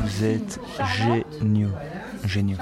Vous êtes géniaux. Géniaux.